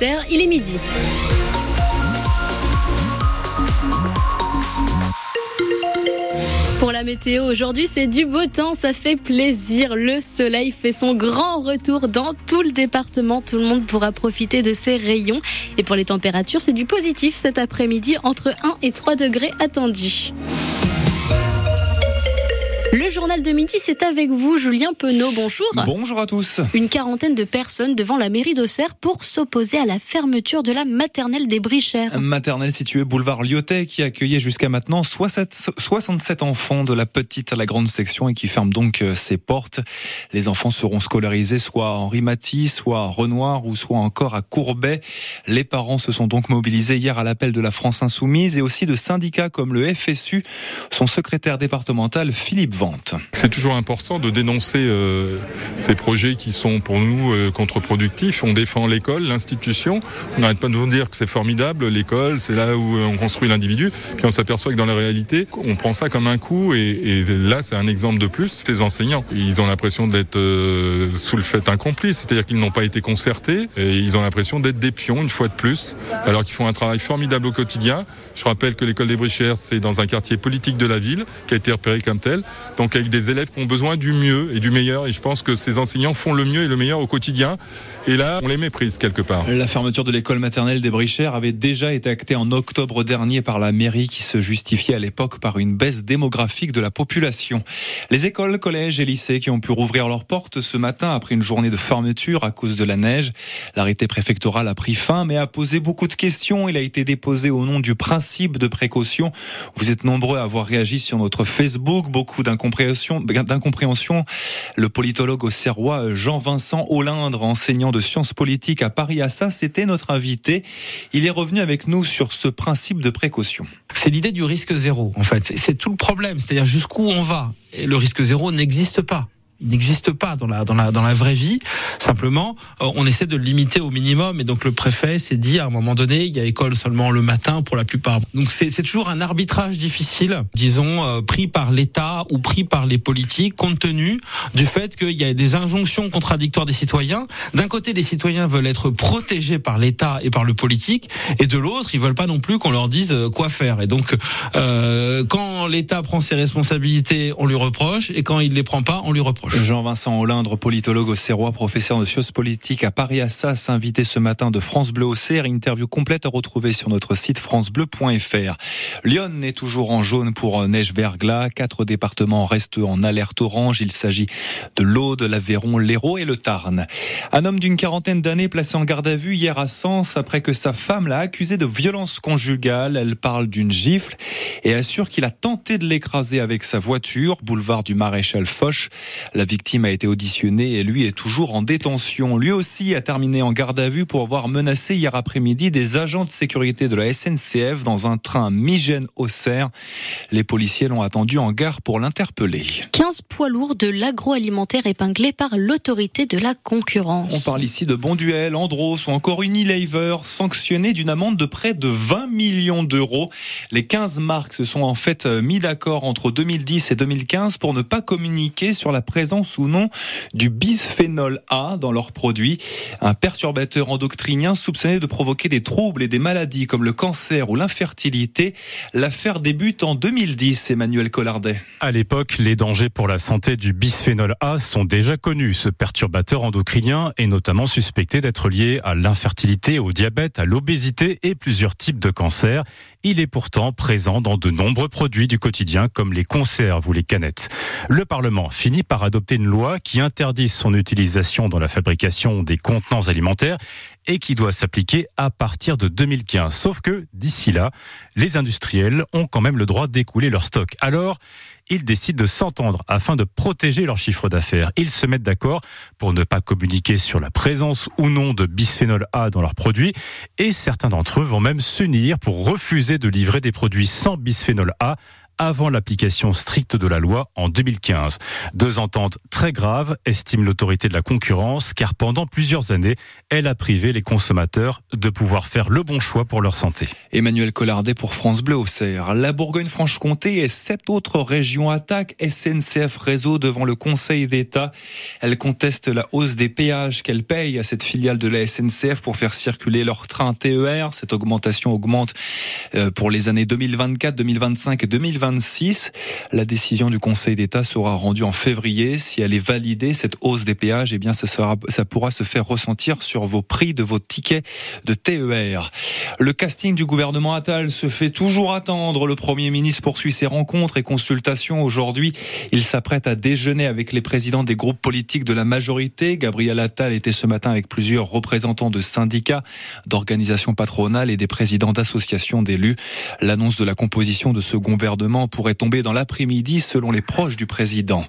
Il est midi. Pour la météo, aujourd'hui, c'est du beau temps, ça fait plaisir. Le soleil fait son grand retour dans tout le département. Tout le monde pourra profiter de ses rayons. Et pour les températures, c'est du positif cet après-midi, entre 1 et 3 degrés attendus. Le journal de midi, c'est avec vous, Julien Penaud. Bonjour. Bonjour à tous. Une quarantaine de personnes devant la mairie d'Auxerre pour s'opposer à la fermeture de la maternelle des Brichères. Maternelle située boulevard Lyotet qui accueillait jusqu'à maintenant 67 enfants de la petite à la grande section et qui ferme donc euh, ses portes. Les enfants seront scolarisés soit à Henri soit à Renoir ou soit encore à Courbet. Les parents se sont donc mobilisés hier à l'appel de la France Insoumise et aussi de syndicats comme le FSU. Son secrétaire départemental Philippe c'est toujours important de dénoncer euh, ces projets qui sont pour nous euh, contre-productifs. On défend l'école, l'institution. On n'arrête pas de nous dire que c'est formidable, l'école, c'est là où euh, on construit l'individu. Puis on s'aperçoit que dans la réalité, on prend ça comme un coup. Et, là, c'est un exemple de plus. Ces enseignants, ils ont l'impression d'être sous le fait accompli, c'est-à-dire qu'ils n'ont pas été concertés. Et ils ont l'impression d'être des pions une fois de plus, alors qu'ils font un travail formidable au quotidien. Je rappelle que l'école des Brichères, c'est dans un quartier politique de la ville, qui a été repéré comme tel avec des élèves qui ont besoin du mieux et du meilleur. Et je pense que ces enseignants font le mieux et le meilleur au quotidien. Et là, on les méprise quelque part. La fermeture de l'école maternelle des Brichères avait déjà été actée en octobre dernier par la mairie qui se justifiait à l'époque par une baisse démographique de la population. Les écoles, collèges et lycées qui ont pu rouvrir leurs portes ce matin après une journée de fermeture à cause de la neige. L'arrêté préfectoral a pris fin mais a posé beaucoup de questions. Il a été déposé au nom du principe de précaution. Vous êtes nombreux à avoir réagi sur notre Facebook. Beaucoup d'un d'incompréhension. Le politologue au Serrois Jean-Vincent Olindre, enseignant de sciences politiques à Paris Assas, c'était notre invité. Il est revenu avec nous sur ce principe de précaution. C'est l'idée du risque zéro, en fait. C'est tout le problème. C'est-à-dire jusqu'où on va. Et le risque zéro n'existe pas il n'existe pas dans la dans la dans la vraie vie. Simplement, euh, on essaie de le limiter au minimum. Et donc le préfet s'est dit à un moment donné, il y a école seulement le matin pour la plupart. Donc c'est toujours un arbitrage difficile, disons euh, pris par l'État ou pris par les politiques, compte tenu du fait qu'il y a des injonctions contradictoires des citoyens. D'un côté, les citoyens veulent être protégés par l'État et par le politique, et de l'autre, ils veulent pas non plus qu'on leur dise euh, quoi faire. Et donc, euh, quand l'État prend ses responsabilités, on lui reproche, et quand il les prend pas, on lui reproche. Jean-Vincent Hollindre, politologue au Serrois, professeur de sciences politiques à Paris Assas, invité ce matin de France Bleu au Serre. Interview complète à retrouver sur notre site francebleu.fr. Lyon est toujours en jaune pour neige verglas. Quatre départements restent en alerte orange. Il s'agit de l'Aude, l'Aveyron, l'Hérault et le Tarn. Un homme d'une quarantaine d'années placé en garde à vue hier à Sens après que sa femme l'a accusé de violence conjugale. Elle parle d'une gifle et assure qu'il a tenté de l'écraser avec sa voiture, boulevard du Maréchal Foch. La victime a été auditionnée et lui est toujours en détention. Lui aussi a terminé en garde à vue pour avoir menacé hier après-midi des agents de sécurité de la SNCF dans un train Migène-Auxerre. Les policiers l'ont attendu en gare pour l'interpeller. 15 poids lourds de l'agroalimentaire épinglés par l'autorité de la concurrence. On parle ici de Bonduel, Andros ou encore Unilever, sanctionnés d'une amende de près de 20 millions d'euros. Les 15 marques se sont en fait mis d'accord entre 2010 et 2015 pour ne pas communiquer sur la présence présence ou non du bisphénol A dans leurs produits, un perturbateur endocrinien soupçonné de provoquer des troubles et des maladies comme le cancer ou l'infertilité. L'affaire débute en 2010, Emmanuel Collardet. À l'époque, les dangers pour la santé du bisphénol A sont déjà connus. Ce perturbateur endocrinien est notamment suspecté d'être lié à l'infertilité, au diabète, à l'obésité et plusieurs types de cancers. Il est pourtant présent dans de nombreux produits du quotidien comme les conserves ou les canettes. Le Parlement finit par adopter une loi qui interdit son utilisation dans la fabrication des contenants alimentaires et qui doit s'appliquer à partir de 2015. Sauf que d'ici là, les industriels ont quand même le droit d'écouler leur stock. Alors, ils décident de s'entendre afin de protéger leur chiffre d'affaires. Ils se mettent d'accord pour ne pas communiquer sur la présence ou non de bisphénol A dans leurs produits et certains d'entre eux vont même s'unir pour refuser de livrer des produits sans bisphénol A avant l'application stricte de la loi en 2015. Deux ententes très graves, estime l'autorité de la concurrence, car pendant plusieurs années, elle a privé les consommateurs de pouvoir faire le bon choix pour leur santé. Emmanuel Collardet pour France Bleu au Cerf. La Bourgogne-Franche-Comté et sept autres régions attaquent SNCF Réseau devant le Conseil d'État. Elle conteste la hausse des péages qu'elle paye à cette filiale de la SNCF pour faire circuler leur train TER. Cette augmentation augmente euh, pour les années 2024, 2025 et 2026. La décision du Conseil d'État sera rendue en février. Si elle est validée, cette hausse des péages, eh bien, ça, sera, ça pourra se faire ressentir sur vos prix de vos tickets de TER. Le casting du gouvernement Attal se fait toujours attendre. Le Premier ministre poursuit ses rencontres et consultations. Aujourd'hui, il s'apprête à déjeuner avec les présidents des groupes politiques de la majorité. Gabriel Attal était ce matin avec plusieurs représentants de syndicats, d'organisations patronales et des présidents d'associations d'élus. L'annonce de la composition de ce gouvernement pourrait tomber dans l'après-midi selon les proches du président.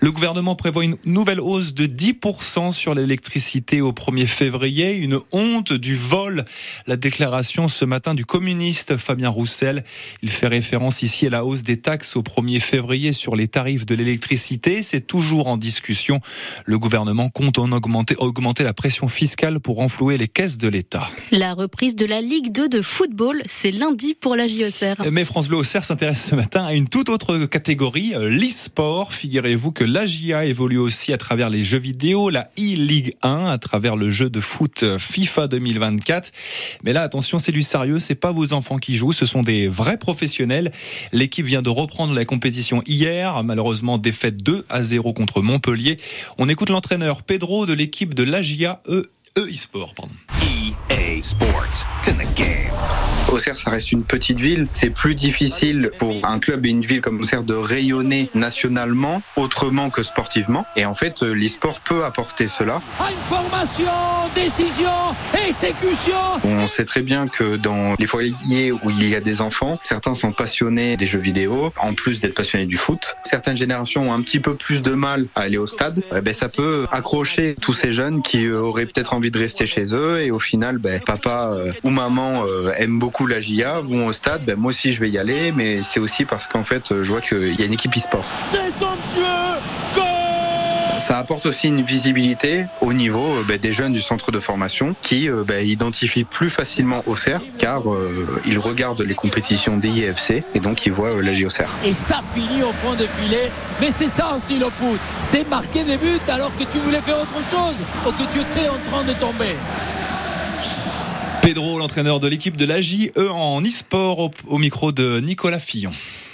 Le gouvernement prévoit une nouvelle hausse de 10% sur l'électricité au 1er février. Une honte du vol. La déclaration ce matin du communiste Fabien Roussel. Il fait référence ici à la hausse des taxes au 1er février sur les tarifs de l'électricité. C'est toujours en discussion. Le gouvernement compte en augmenter, augmenter la pression fiscale pour renflouer les caisses de l'État. La reprise de la Ligue 2 de football, c'est lundi pour la JOCR. Mais France Bleu Auxerre s'intéresse ce matin à une toute autre catégorie, euh, l'e-sport. Figurez-vous que l'AGIA évolue aussi à travers les jeux vidéo, la e-Ligue 1 à travers le jeu de foot euh, FIFA 2024. Mais là, attention, c'est du sérieux, c'est pas vos enfants qui jouent, ce sont des vrais professionnels. L'équipe vient de reprendre la compétition hier, malheureusement défaite 2 à 0 contre Montpellier. On écoute l'entraîneur Pedro de l'équipe de l'AGIA E e-sport. Pardon. EA Sports. It's in the game. Auxerre, ça reste une petite ville. C'est plus difficile pour un club et une ville comme Auxerre de rayonner nationalement autrement que sportivement. Et en fait, euh, l'e-sport peut apporter cela. Information, décision, exécution. On sait très bien que dans les foyers où il y a des enfants, certains sont passionnés des jeux vidéo, en plus d'être passionnés du foot. Certaines générations ont un petit peu plus de mal à aller au stade. Eh ben, ça peut accrocher tous ces jeunes qui euh, auraient peut-être envie de rester chez eux et au final, ben, papa euh, ou maman euh, aiment beaucoup la GIA, vont au stade. Ben, moi aussi, je vais y aller, mais c'est aussi parce qu'en fait, euh, je vois qu'il y a une équipe e-sport. C'est somptueux. Ça apporte aussi une visibilité au niveau ben, des jeunes du centre de formation qui euh, ben, identifient plus facilement Auxerre car euh, ils regardent les compétitions des IFC et donc ils voient euh, la Auxerre. Et ça finit au fond de filet. Mais c'est ça aussi le foot. C'est marquer des buts alors que tu voulais faire autre chose ou que tu étais en train de tomber. Pedro, l'entraîneur de l'équipe de l'AGIE en e-sport au, au micro de Nicolas Fillon.